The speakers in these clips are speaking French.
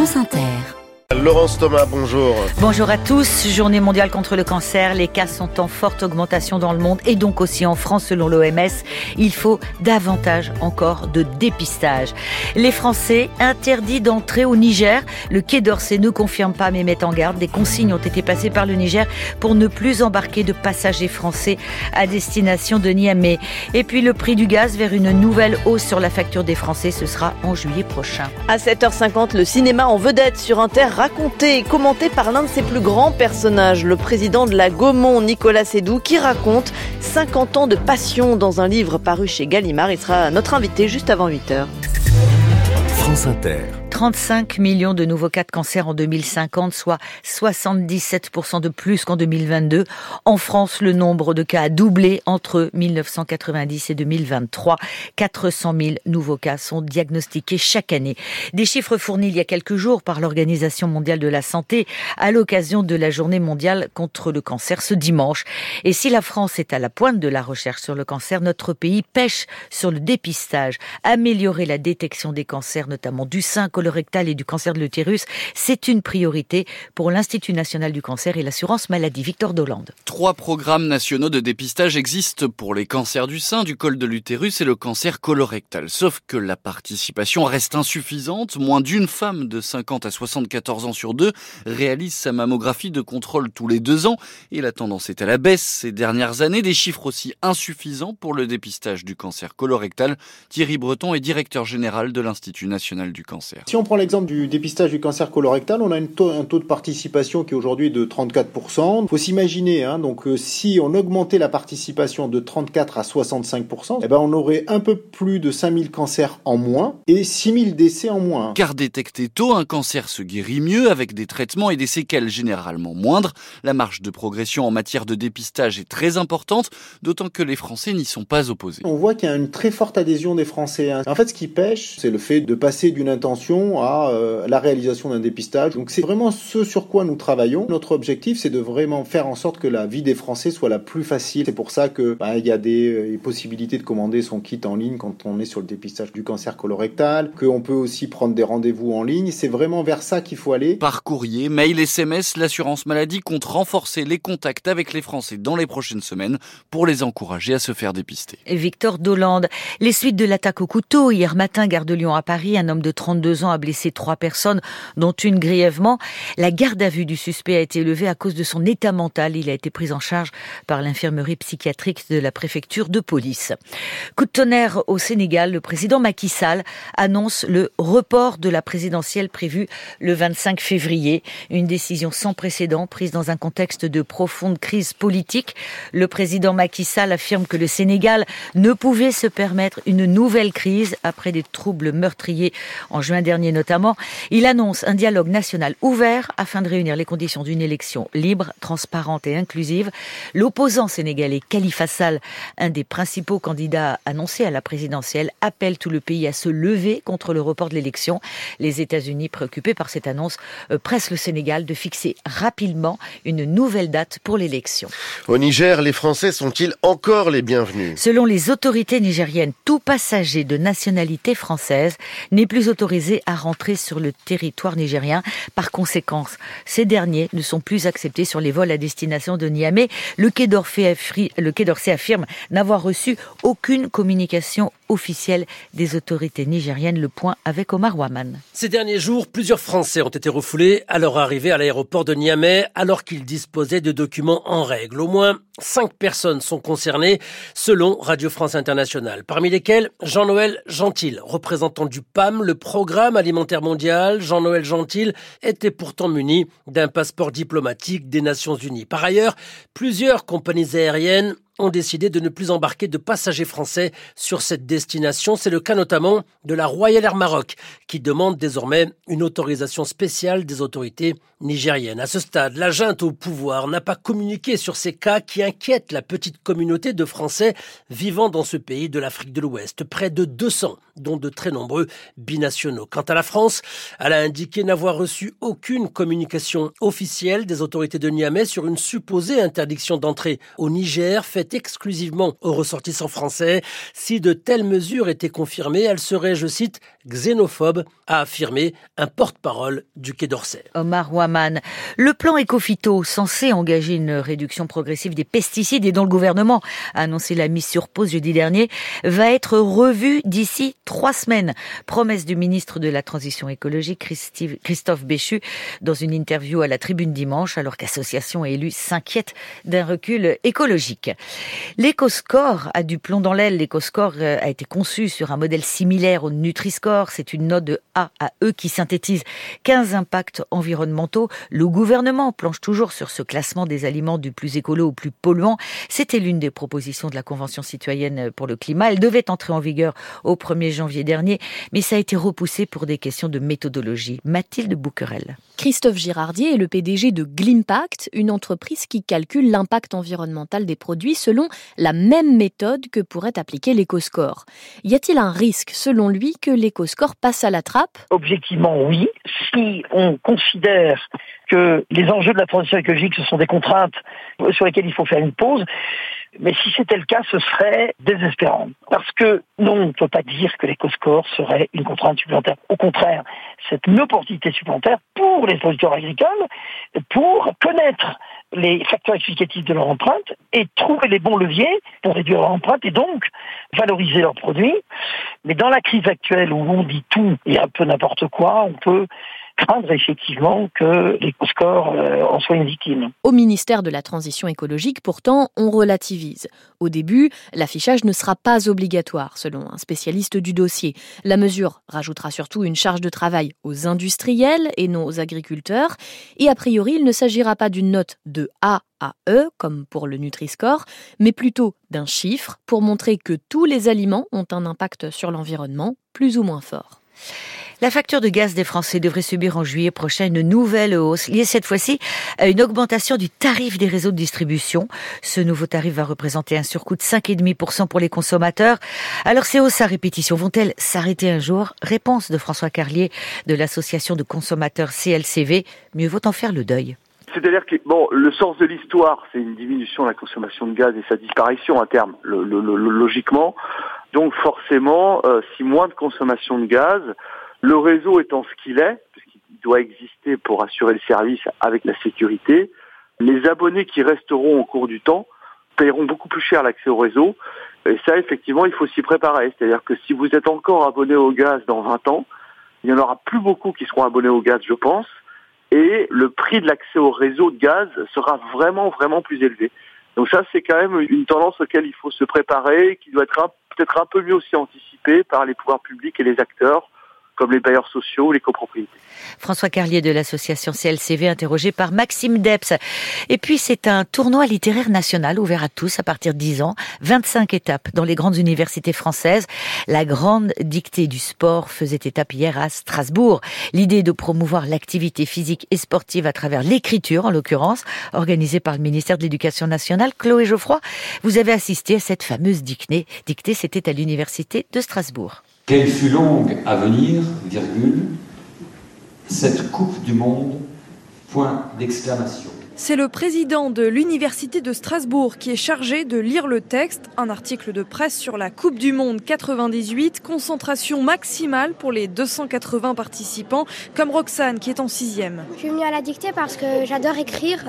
France Inter. Laurence Thomas, bonjour. Bonjour à tous. Journée mondiale contre le cancer. Les cas sont en forte augmentation dans le monde et donc aussi en France selon l'OMS. Il faut davantage encore de dépistage. Les Français interdits d'entrer au Niger. Le Quai d'Orsay ne confirme pas mais met en garde. Des consignes ont été passées par le Niger pour ne plus embarquer de passagers français à destination de Niamey. Et puis le prix du gaz vers une nouvelle hausse sur la facture des Français. Ce sera en juillet prochain. À 7h50, le cinéma en vedette sur Inter raconté et commenté par l'un de ses plus grands personnages, le président de la Gaumont, Nicolas Sédou, qui raconte 50 ans de passion dans un livre paru chez Gallimard. Il sera notre invité juste avant 8h. France Inter. 35 millions de nouveaux cas de cancer en 2050, soit 77% de plus qu'en 2022. En France, le nombre de cas a doublé entre 1990 et 2023. 400 000 nouveaux cas sont diagnostiqués chaque année. Des chiffres fournis il y a quelques jours par l'Organisation mondiale de la santé à l'occasion de la journée mondiale contre le cancer ce dimanche. Et si la France est à la pointe de la recherche sur le cancer, notre pays pêche sur le dépistage. Améliorer la détection des cancers, notamment du sein, colorectal et du cancer de l'utérus, c'est une priorité pour l'Institut national du cancer et l'assurance maladie. Victor Dolande. Trois programmes nationaux de dépistage existent pour les cancers du sein, du col de l'utérus et le cancer colorectal. Sauf que la participation reste insuffisante. Moins d'une femme de 50 à 74 ans sur deux réalise sa mammographie de contrôle tous les deux ans et la tendance est à la baisse ces dernières années. Des chiffres aussi insuffisants pour le dépistage du cancer colorectal. Thierry Breton est directeur général de l'Institut national du cancer. Si on prend l'exemple du dépistage du cancer colorectal, on a taux, un taux de participation qui est aujourd'hui de 34%. Il faut s'imaginer, hein, donc euh, si on augmentait la participation de 34 à 65%, eh ben on aurait un peu plus de 5000 cancers en moins et 6000 décès en moins. Car détecté tôt, un cancer se guérit mieux avec des traitements et des séquelles généralement moindres. La marge de progression en matière de dépistage est très importante, d'autant que les Français n'y sont pas opposés. On voit qu'il y a une très forte adhésion des Français. hein. En fait, ce qui pêche, c'est le fait de passer d'une intention à euh, la réalisation d'un dépistage. Donc c'est vraiment ce sur quoi nous travaillons. Notre objectif, c'est de vraiment faire en sorte que la vie des Français soit la plus facile. C'est pour ça que bah, y a des euh, possibilités de commander son kit en ligne quand on est sur le dépistage du cancer colorectal, qu'on peut aussi prendre des rendez-vous en ligne. C'est vraiment vers ça qu'il faut aller. Par courrier, mail, SMS, l'assurance maladie compte renforcer les contacts avec les Français dans les prochaines semaines pour les encourager à se faire dépister. Victor Dolande. Les suites de l'attaque au couteau hier matin, gare de Lyon à Paris, un homme de 32 ans a blessé trois personnes, dont une grièvement. La garde à vue du suspect a été levée à cause de son état mental. Il a été pris en charge par l'infirmerie psychiatrique de la préfecture de police. Coup de tonnerre au Sénégal, le président Macky Sall annonce le report de la présidentielle prévue le 25 février. Une décision sans précédent prise dans un contexte de profonde crise politique. Le président Macky Sall affirme que le Sénégal ne pouvait se permettre une nouvelle crise après des troubles meurtriers en juin dernier notamment. Il annonce un dialogue national ouvert afin de réunir les conditions d'une élection libre, transparente et inclusive. L'opposant sénégalais Khalifa Sall, un des principaux candidats annoncés à la présidentielle, appelle tout le pays à se lever contre le report de l'élection. Les États-Unis, préoccupés par cette annonce, euh, pressent le Sénégal de fixer rapidement une nouvelle date pour l'élection. Au Niger, les Français sont-ils encore les bienvenus? Selon les autorités nigériennes, tout passager de nationalité française n'est plus autorisé à rentrer sur le territoire nigérien. Par conséquent, ces derniers ne sont plus acceptés sur les vols à destination de Niamey. Le Quai d'Orsay affri- le Quai d'Orsay affirme n'avoir reçu aucune communication officielle des autorités nigériennes. Le point avec Omar Waman. Ces derniers jours, plusieurs Français ont été refoulés à leur arrivée à l'aéroport de Niamey alors qu'ils disposaient de documents en règle. Au moins cinq personnes sont concernées selon Radio France Internationale, parmi lesquelles Jean-Noël Gentil, représentant du PAM, le Programme alimentaire mondial. Jean-Noël Gentil était pourtant muni d'un passeport diplomatique des Nations Unies. Par ailleurs, plusieurs compagnies aériennes ont décidé de ne plus embarquer de passagers français sur cette destination. C'est le cas notamment de la Royal Air Maroc, qui demande désormais une autorisation spéciale des autorités nigériennes. À ce stade, la junte au pouvoir n'a pas communiqué sur ces cas qui inquiètent la petite communauté de Français vivant dans ce pays de l'Afrique de l'Ouest. Près de 200, dont de très nombreux binationaux. Quant à la France, elle a indiqué n'avoir reçu aucune communication officielle des autorités de Niamey sur une supposée interdiction d'entrée au Niger faite exclusivement aux ressortissants français. Si de telles mesures étaient confirmées, elles seraient, je cite, xénophobes, a affirmé un porte-parole du Quai d'Orsay. Omar Waman. Le plan Ecofito, censé engager une réduction progressive des pesticides et dont le gouvernement a annoncé la mise sur pause jeudi dernier, va être revu d'ici trois semaines. Promesse du ministre de la Transition écologique, Christophe Béchu, dans une interview à la tribune dimanche, alors qu'associations et élus s'inquiètent d'un recul écologique. L'EcoScore a du plomb dans l'aile. L'EcoScore euh, a été conçu sur un modèle similaire au Nutri-Score. C'est une note de A à E qui synthétise 15 impacts environnementaux. Le gouvernement planche toujours sur ce classement des aliments du plus écolo au plus polluant. C'était l'une des propositions de la Convention citoyenne pour le climat. Elle devait entrer en vigueur au 1er janvier dernier, mais ça a été repoussé pour des questions de méthodologie. Mathilde Bouquerel. Christophe Girardier est le PDG de Glimpact, une entreprise qui calcule l'impact environnemental des produits selon la même méthode que pourrait appliquer l'écoscore. Y a-t-il un risque, selon lui, que l'écoscore passe à la trappe? Objectivement, oui. Si on considère que les enjeux de la transition écologique, ce sont des contraintes sur lesquelles il faut faire une pause, mais si c'était le cas, ce serait désespérant. Parce que non, on ne peut pas dire que l'éco-score serait une contrainte supplémentaire. Au contraire, c'est une opportunité supplémentaire pour les producteurs agricoles pour connaître les facteurs explicatifs de leur empreinte et trouver les bons leviers pour réduire leur empreinte et donc valoriser leurs produits. Mais dans la crise actuelle où on dit tout et un peu n'importe quoi, on peut craindre effectivement que les scores euh, en soient une victime. Au ministère de la Transition écologique, pourtant, on relativise. Au début, l'affichage ne sera pas obligatoire, selon un spécialiste du dossier. La mesure rajoutera surtout une charge de travail aux industriels et non aux agriculteurs. Et a priori, il ne s'agira pas d'une note de A à E, comme pour le Nutri-Score, mais plutôt d'un chiffre pour montrer que tous les aliments ont un impact sur l'environnement, plus ou moins fort. La facture de gaz des Français devrait subir en juillet prochain une nouvelle hausse, liée cette fois-ci à une augmentation du tarif des réseaux de distribution. Ce nouveau tarif va représenter un surcoût de 5,5% pour les consommateurs. Alors ces hausses à répétition vont-elles s'arrêter un jour? Réponse de François Carlier de l'association de consommateurs CLCV. Mieux vaut en faire le deuil. C'est-à-dire que bon, le sens de l'histoire, c'est une diminution de la consommation de gaz et sa disparition à terme, logiquement. Donc forcément, euh, si moins de consommation de gaz, le réseau étant ce qu'il est, puisqu'il doit exister pour assurer le service avec la sécurité, les abonnés qui resteront au cours du temps paieront beaucoup plus cher l'accès au réseau. Et ça, effectivement, il faut s'y préparer. C'est-à-dire que si vous êtes encore abonné au gaz dans 20 ans, il n'y en aura plus beaucoup qui seront abonnés au gaz, je pense. Et le prix de l'accès au réseau de gaz sera vraiment, vraiment plus élevé. Donc ça, c'est quand même une tendance auquel il faut se préparer, qui doit être peut-être un peu mieux aussi anticipée par les pouvoirs publics et les acteurs comme les bailleurs sociaux ou les copropriétés. François Carlier de l'association CLCV interrogé par Maxime Deps. Et puis c'est un tournoi littéraire national ouvert à tous à partir de 10 ans, 25 étapes dans les grandes universités françaises. La grande dictée du sport faisait étape hier à Strasbourg. L'idée de promouvoir l'activité physique et sportive à travers l'écriture en l'occurrence, organisée par le ministère de l'Éducation nationale. Chloé Geoffroy, vous avez assisté à cette fameuse dictée. Dictée, c'était à l'université de Strasbourg. Quelle fut longue à venir, virgule, cette Coupe du Monde, point d'exclamation. C'est le président de l'Université de Strasbourg qui est chargé de lire le texte, un article de presse sur la Coupe du Monde 98, concentration maximale pour les 280 participants, comme Roxane qui est en sixième. Je suis venue à la dictée parce que j'adore écrire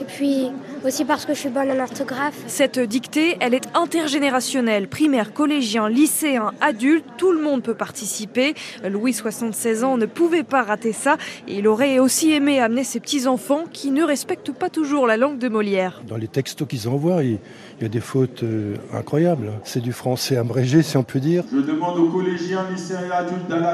et puis aussi parce que je suis bonne en orthographe. Cette dictée, elle est intergénérationnelle. Primaire, collégien, lycéen, adulte, tout le monde peut participer. Louis, 76 ans, ne pouvait pas rater ça. Et il aurait aussi aimé amener ses petits-enfants qui ne respectent pas toujours la langue de Molière. Dans les textos qu'ils envoient, il y a des fautes euh, incroyables. C'est du français abrégé, si on peut dire. Je demande aux collégiens, lycéens et adultes d'aller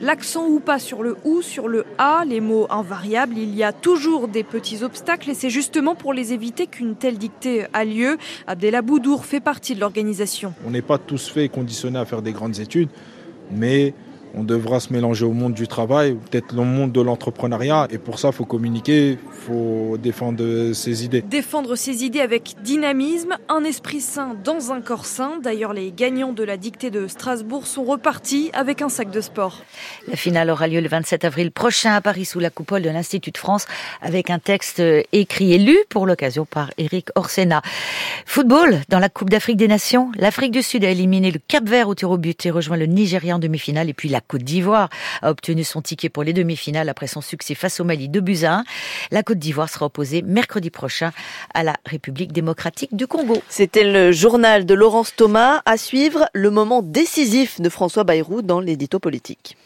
L'accent ou pas sur le ou, sur le a, les mots invariables, il y a toujours des petits obstacles et c'est justement pour les éviter qu'une telle dictée a lieu. Abdelaboudour fait partie de l'organisation. On n'est pas tous faits conditionnés à faire des grandes études, mais on devra se mélanger au monde du travail, peut-être le monde de l'entrepreneuriat. Et pour ça, il faut communiquer, il faut défendre ses idées. Défendre ses idées avec dynamisme, un esprit sain dans un corps sain. D'ailleurs, les gagnants de la dictée de Strasbourg sont repartis avec un sac de sport. La finale aura lieu le 27 avril prochain à Paris sous la coupole de l'Institut de France avec un texte écrit et lu pour l'occasion par Eric Orsena. Football, dans la Coupe d'Afrique des Nations, l'Afrique du Sud a éliminé le Cap Vert au tir au but et rejoint le Nigeria en demi-finale et puis la Côte d'Ivoire a obtenu son ticket pour les demi-finales après son succès face au Mali de buts La Côte d'Ivoire sera opposée mercredi prochain à la République démocratique du Congo. C'était le journal de Laurence Thomas. À suivre, le moment décisif de François Bayrou dans l'édito politique.